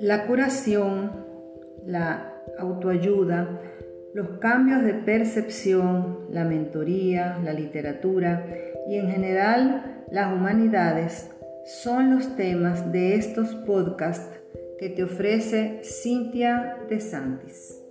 La curación, la autoayuda, los cambios de percepción, la mentoría, la literatura y en general las humanidades son los temas de estos podcasts que te ofrece Cintia de Santis.